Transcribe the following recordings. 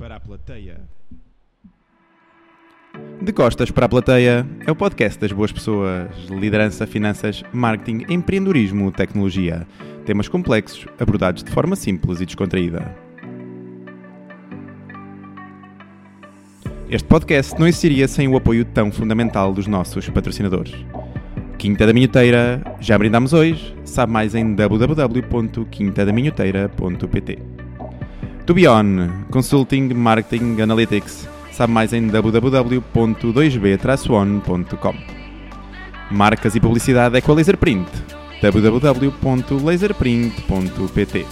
Para a plateia. De Costas para a Plateia é o podcast das boas pessoas, liderança, finanças, marketing, empreendedorismo, tecnologia. Temas complexos abordados de forma simples e descontraída. Este podcast não existiria sem o apoio tão fundamental dos nossos patrocinadores. Quinta da Minhoteira, já brindamos hoje, sabe mais em www.quintadaminhoteira.pt. To Be On, Consulting, Marketing, Analytics, sabe mais em www.2b-on.com. Marcas e publicidade é com a Laserprint, www.laserprint.pt.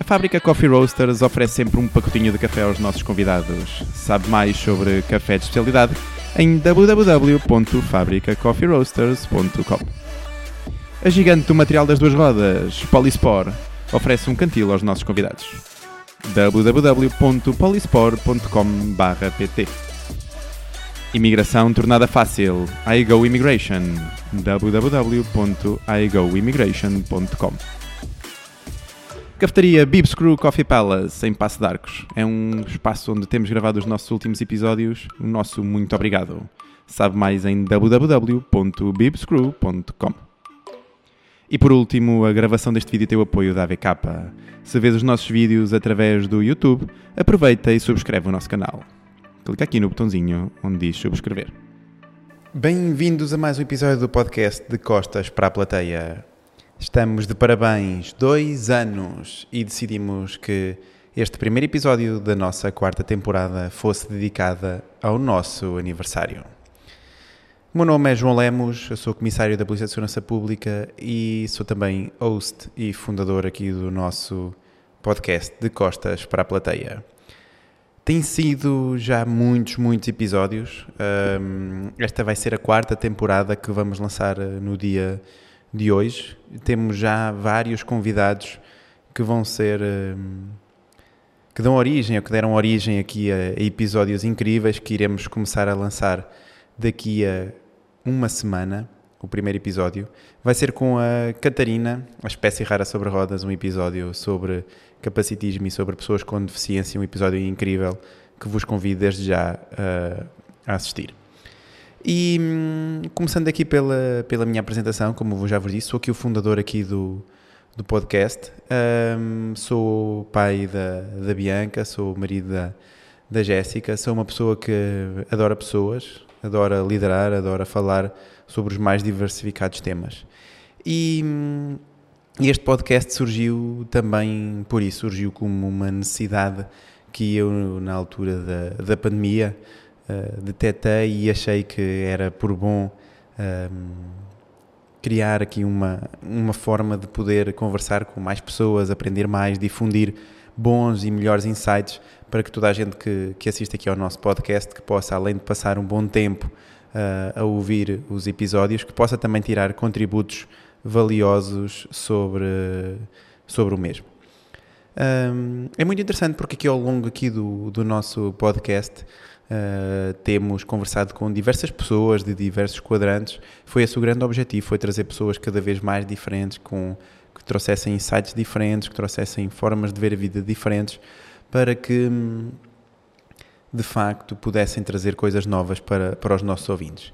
A fábrica Coffee Roasters oferece sempre um pacotinho de café aos nossos convidados. Sabe mais sobre café de especialidade em www.fabricacoffeeroasters.com. A gigante do material das duas rodas, Polispor, oferece um cantil aos nossos convidados www.polispor.com.pt Imigração tornada fácil. iGo Immigration. www.igoimmigration.com Cafetaria Bibs Crew Coffee Palace, em Passo de Arcos. É um espaço onde temos gravado os nossos últimos episódios. O nosso muito obrigado. Sabe mais em www.bibscrew.com E por último, a gravação deste vídeo tem o apoio da AVK. Se vês os nossos vídeos através do YouTube, aproveita e subscreve o nosso canal. Clica aqui no botãozinho onde diz subscrever. Bem-vindos a mais um episódio do podcast de Costas para a Plateia. Estamos de parabéns, dois anos, e decidimos que este primeiro episódio da nossa quarta temporada fosse dedicada ao nosso aniversário. O meu nome é João Lemos, eu sou comissário da Polícia de Segurança Pública e sou também host e fundador aqui do nosso podcast de Costas para a Plateia. Tem sido já muitos, muitos episódios. Um, esta vai ser a quarta temporada que vamos lançar no dia de hoje. Temos já vários convidados que vão ser. que dão origem, ou que deram origem aqui a, a episódios incríveis que iremos começar a lançar daqui a uma semana. O primeiro episódio vai ser com a Catarina, a espécie rara sobre rodas, um episódio sobre capacitismo e sobre pessoas com deficiência, um episódio incrível que vos convido desde já uh, a assistir. E hum, começando aqui pela, pela minha apresentação, como já vos disse, sou aqui o fundador aqui do, do podcast. Um, sou pai da, da Bianca, sou marido da, da Jéssica, sou uma pessoa que adora pessoas, adora liderar, adora falar sobre os mais diversificados temas. E este podcast surgiu também por isso, surgiu como uma necessidade que eu, na altura da, da pandemia, uh, detetei e achei que era por bom um, criar aqui uma, uma forma de poder conversar com mais pessoas, aprender mais, difundir bons e melhores insights para que toda a gente que, que assiste aqui ao nosso podcast, que possa, além de passar um bom tempo uh, a ouvir os episódios, que possa também tirar contributos valiosos sobre, sobre o mesmo. Um, é muito interessante porque aqui ao longo aqui do, do nosso podcast uh, temos conversado com diversas pessoas de diversos quadrantes. Foi esse o grande objetivo, foi trazer pessoas cada vez mais diferentes, com, que trouxessem insights diferentes, que trouxessem formas de ver a vida diferentes, para que de facto pudessem trazer coisas novas para, para os nossos ouvintes.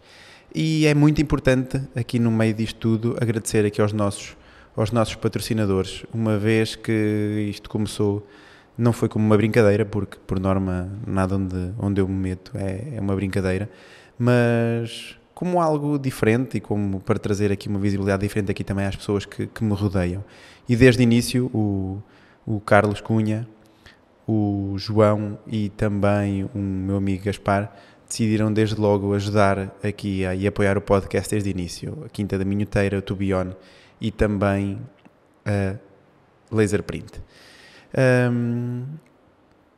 E é muito importante aqui no meio disto tudo agradecer aqui aos nossos aos nossos patrocinadores, uma vez que isto começou, não foi como uma brincadeira, porque por norma nada onde, onde eu me meto é, é uma brincadeira, mas como algo diferente e como para trazer aqui uma visibilidade diferente aqui também às pessoas que, que me rodeiam. E desde o início o, o Carlos Cunha, o João e também o meu amigo Gaspar decidiram desde logo ajudar aqui a, e apoiar o podcast desde o início. A Quinta da Minhoteira, o Tubion e também a Laserprint. Um,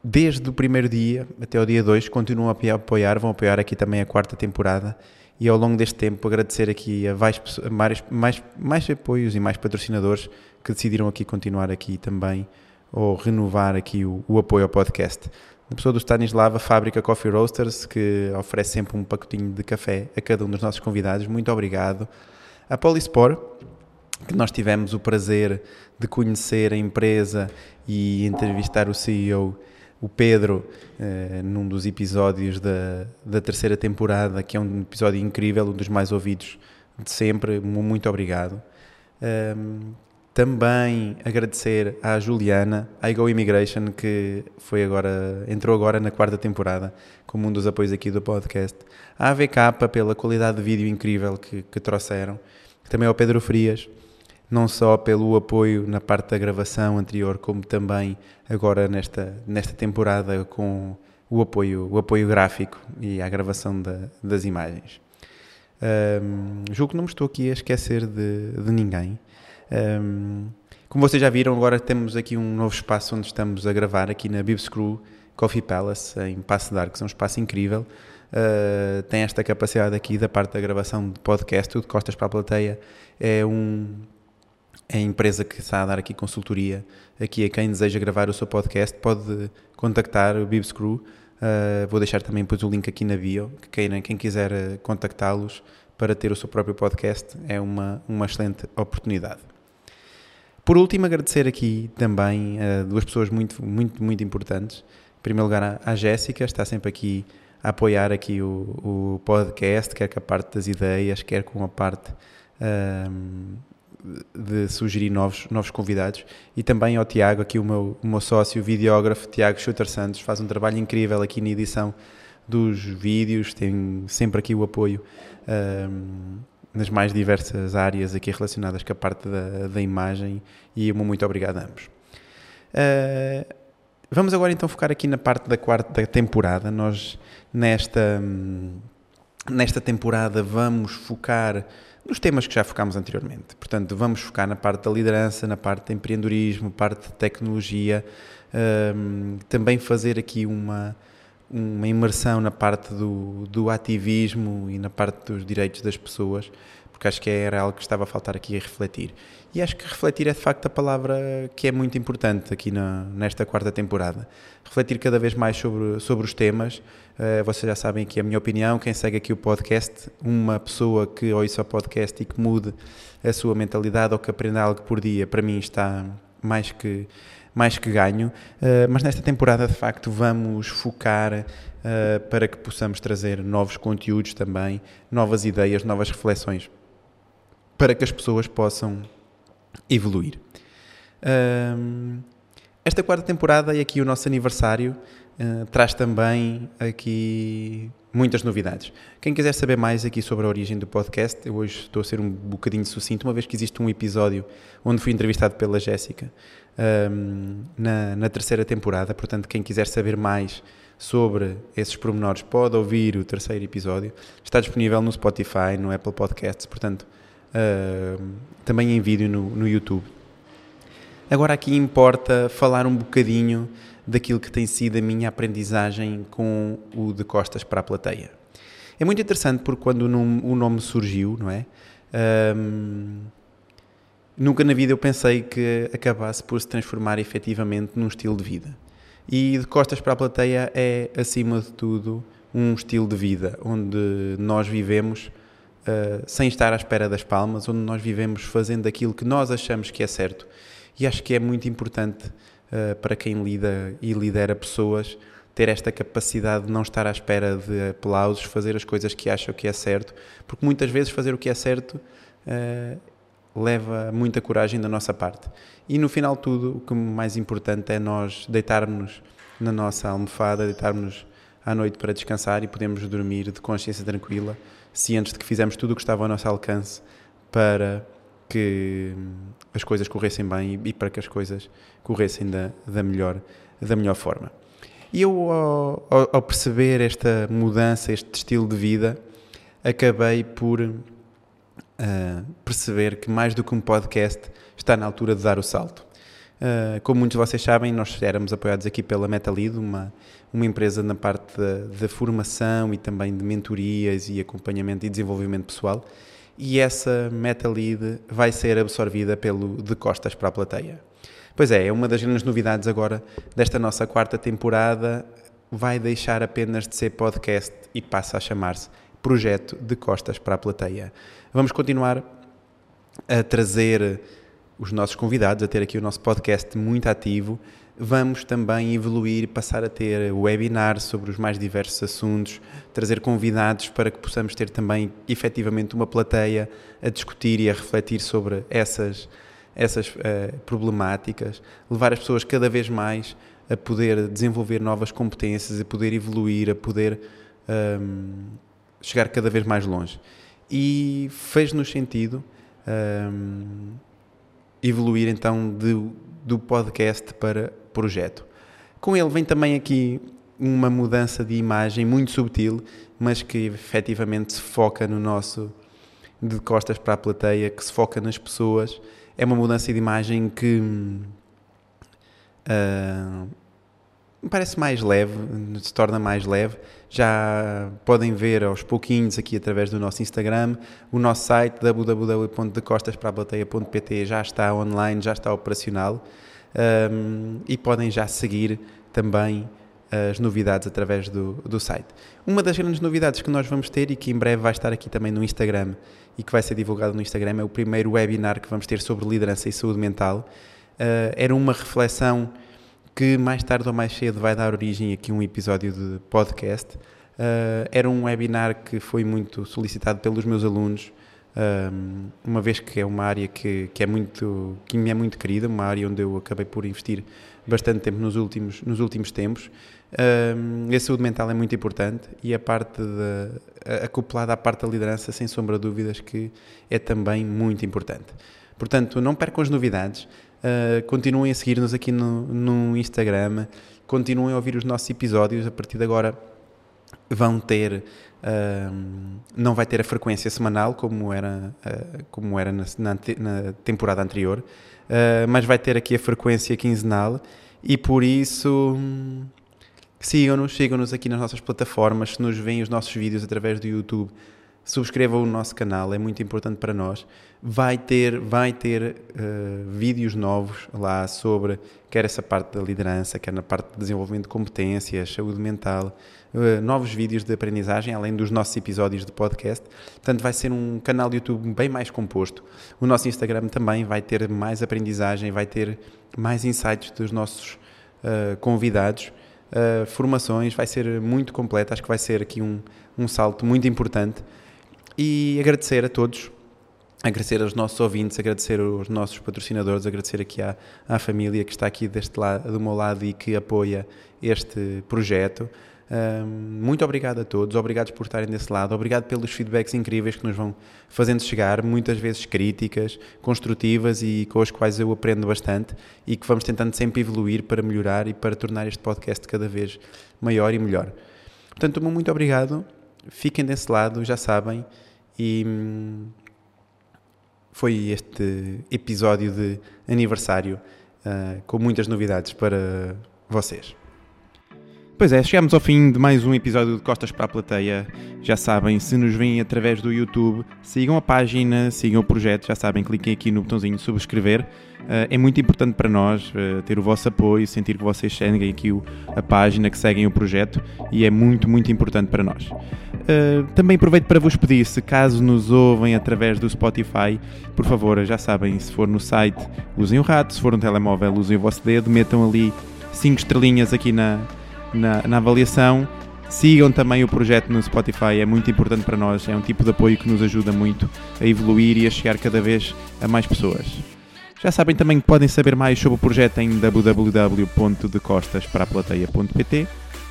desde o primeiro dia até o dia 2 continuam a apoiar, vão apoiar aqui também a quarta temporada e ao longo deste tempo agradecer aqui a mais, mais, mais, mais apoios e mais patrocinadores que decidiram aqui continuar aqui também ou renovar aqui o, o apoio ao podcast. A pessoa do Stanislava Fábrica Coffee Roasters que oferece sempre um pacotinho de café a cada um dos nossos convidados. Muito obrigado. A Polispor que nós tivemos o prazer de conhecer a empresa e entrevistar o CEO, o Pedro, eh, num dos episódios da, da terceira temporada, que é um episódio incrível, um dos mais ouvidos de sempre. Muito obrigado. Um, também agradecer à Juliana, à Go Immigration, que foi agora, entrou agora na quarta temporada como um dos apoios aqui do podcast. À AVK pela qualidade de vídeo incrível que, que trouxeram. Também ao Pedro Frias, não só pelo apoio na parte da gravação anterior, como também agora nesta, nesta temporada com o apoio, o apoio gráfico e a gravação da, das imagens. Um, julgo que não me estou aqui a esquecer de, de ninguém. Um, como vocês já viram, agora temos aqui um novo espaço onde estamos a gravar, aqui na Bibs Crew Coffee Palace, em Passo de Arcos. É um espaço incrível. Uh, tem esta capacidade aqui da parte da gravação de podcast, tudo costas para a plateia. É um, é a empresa que está a dar aqui consultoria aqui a quem deseja gravar o seu podcast pode contactar o Bibs Crew uh, vou deixar também depois o link aqui na bio que quem, quem quiser contactá-los para ter o seu próprio podcast é uma, uma excelente oportunidade por último agradecer aqui também a uh, duas pessoas muito, muito, muito importantes. Em primeiro lugar à Jéssica, está sempre aqui a apoiar aqui o, o podcast, quer com a parte das ideias, quer com a parte uh, de sugerir novos, novos convidados. E também ao Tiago, aqui o meu, o meu sócio, videógrafo, Tiago Schutter Santos, faz um trabalho incrível aqui na edição dos vídeos, tem sempre aqui o apoio um, nas mais diversas áreas aqui relacionadas com a parte da, da imagem e muito obrigado a ambos. Uh, vamos agora então focar aqui na parte da quarta temporada. Nós nesta, nesta temporada vamos focar nos temas que já focámos anteriormente. Portanto, vamos focar na parte da liderança, na parte de empreendedorismo, parte de tecnologia, um, também fazer aqui uma, uma imersão na parte do, do ativismo e na parte dos direitos das pessoas, porque acho que era algo que estava a faltar aqui a refletir. E acho que refletir é de facto a palavra que é muito importante aqui na, nesta quarta temporada. Refletir cada vez mais sobre, sobre os temas. Uh, vocês já sabem aqui a minha opinião. Quem segue aqui o podcast, uma pessoa que ouça o podcast e que mude a sua mentalidade ou que aprenda algo por dia, para mim está mais que, mais que ganho. Uh, mas nesta temporada, de facto, vamos focar uh, para que possamos trazer novos conteúdos também, novas ideias, novas reflexões, para que as pessoas possam evoluir. Um, esta quarta temporada e aqui o nosso aniversário uh, traz também aqui muitas novidades. Quem quiser saber mais aqui sobre a origem do podcast, eu hoje estou a ser um bocadinho sucinto, uma vez que existe um episódio onde fui entrevistado pela Jéssica um, na, na terceira temporada, portanto quem quiser saber mais sobre esses pormenores pode ouvir o terceiro episódio. Está disponível no Spotify, no Apple Podcasts, portanto uh, também em vídeo no, no YouTube. Agora aqui importa falar um bocadinho daquilo que tem sido a minha aprendizagem com o de costas para a plateia. É muito interessante porque quando o nome, surgiu, não é? Um, nunca na vida eu pensei que acabasse por se transformar efetivamente num estilo de vida. E de costas para a plateia é, acima de tudo, um estilo de vida onde nós vivemos uh, sem estar à espera das palmas, onde nós vivemos fazendo aquilo que nós achamos que é certo. E acho que é muito importante uh, para quem lida e lidera pessoas ter esta capacidade de não estar à espera de aplausos, fazer as coisas que acham que é certo, porque muitas vezes fazer o que é certo uh, leva muita coragem da nossa parte. E no final tudo, o que mais importante é nós deitarmos na nossa almofada, deitarmos à noite para descansar e podemos dormir de consciência tranquila, cientes de que fizemos tudo o que estava ao nosso alcance para que as coisas corressem bem e para que as coisas corressem da, da, melhor, da melhor forma. E eu, ao, ao perceber esta mudança, este estilo de vida, acabei por uh, perceber que mais do que um podcast está na altura de dar o salto. Uh, como muitos de vocês sabem, nós éramos apoiados aqui pela Metalido, uma, uma empresa na parte da, formação e também de mentorias e acompanhamento e desenvolvimento pessoal. E essa Metalead vai ser absorvida pelo De Costas para a Plateia. Pois é, é uma das grandes novidades agora desta nossa quarta temporada. Vai deixar apenas de ser podcast e passa a chamar-se Projeto de Costas para a Plateia. Vamos continuar a trazer os nossos convidados, a ter aqui o nosso podcast muito ativo. Vamos também evoluir, passar a ter webinars sobre os mais diversos assuntos, trazer convidados para que possamos ter também efetivamente uma plateia a discutir e a refletir sobre essas, essas uh, problemáticas, levar as pessoas cada vez mais a poder desenvolver novas competências, a poder evoluir, a poder um, chegar cada vez mais longe. E fez-nos sentido um, evoluir então de, do podcast para projeto. Com ele vem também aqui uma mudança de imagem muito subtil, mas que efetivamente se foca no nosso de costas para a plateia, que se foca nas pessoas. É uma mudança de imagem que uh, parece mais leve, se torna mais leve. Já podem ver aos pouquinhos aqui através do nosso Instagram. O nosso site www.decostaspraplateia.pt já está online, já está operacional um, e podem já seguir também as novidades através do, do site. Uma das grandes novidades que nós vamos ter e que em breve vai estar aqui também no Instagram e que vai ser divulgado no Instagram é o primeiro webinar que vamos ter sobre liderança e saúde mental. Uh, era uma reflexão que mais tarde ou mais cedo vai dar origem aqui a um episódio de podcast. Uh, era um webinar que foi muito solicitado pelos meus alunos, uh, uma vez que é uma área que, que, é muito, que me é muito querida, uma área onde eu acabei por investir bastante tempo nos últimos, nos últimos tempos. Uh, a saúde mental é muito importante e a parte de, acoplada à parte da liderança, sem sombra de dúvidas, que é também muito importante. Portanto, não percam as novidades. Uh, continuem a seguir-nos aqui no, no Instagram, continuem a ouvir os nossos episódios. A partir de agora vão ter, uh, não vai ter a frequência semanal como era, uh, como era na, na, na temporada anterior, mas vai ter aqui a frequência quinzenal e por isso sigam-nos, sigam-nos aqui nas nossas plataformas, se nos veem os nossos vídeos através do YouTube subscrevam o nosso canal, é muito importante para nós. Vai ter, vai ter uh, vídeos novos lá sobre quer essa parte da liderança, quer na parte de desenvolvimento de competências, saúde mental, uh, novos vídeos de aprendizagem, além dos nossos episódios de podcast. Portanto, vai ser um canal de YouTube bem mais composto. O nosso Instagram também vai ter mais aprendizagem, vai ter mais insights dos nossos uh, convidados. formações, vai ser muito completo, acho que vai ser aqui um, um salto muito importante e agradecer a todos, agradecer aos nossos ouvintes, agradecer aos nossos patrocinadores, agradecer aqui à, à família que está aqui deste lado, do meu lado e que apoia este projeto. Um, muito obrigado a todos, obrigados por estarem desse lado, obrigado pelos feedbacks incríveis que nos vão fazendo chegar, muitas vezes críticas, construtivas e com as quais eu aprendo bastante e que vamos tentando sempre evoluir para melhorar e para tornar este podcast cada vez maior e melhor. Portanto, muito obrigado, fiquem desse lado, já sabem. E hum, foi este episódio de aniversário uh, com muitas novidades para vocês. Pois é, chegamos ao fim de mais um episódio de Costas para a Plateia. Já sabem, se nos veem através do YouTube, sigam a página, sigam o projeto, já sabem, cliquem aqui no botãozinho subscrever. Uh, é muito importante para nós uh, ter o vosso apoio, sentir que vocês seguem aqui a página, que seguem o projeto e é muito, muito importante para nós. Uh, também aproveito para vos pedir, se caso nos ouvem através do Spotify, por favor, já sabem, se for no site, usem o rato, se for no telemóvel, usem o vosso dedo, metam ali 5 estrelinhas aqui na, na, na avaliação. Sigam também o projeto no Spotify, é muito importante para nós, é um tipo de apoio que nos ajuda muito a evoluir e a chegar cada vez a mais pessoas. Já sabem também que podem saber mais sobre o projeto em www.decostasparapalateia.pt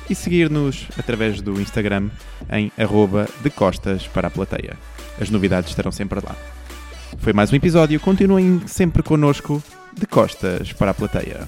e seguir-nos através do Instagram em arroba decostas para a plateia. As novidades estarão sempre lá. Foi mais um episódio, continuem sempre connosco de costas para a plateia.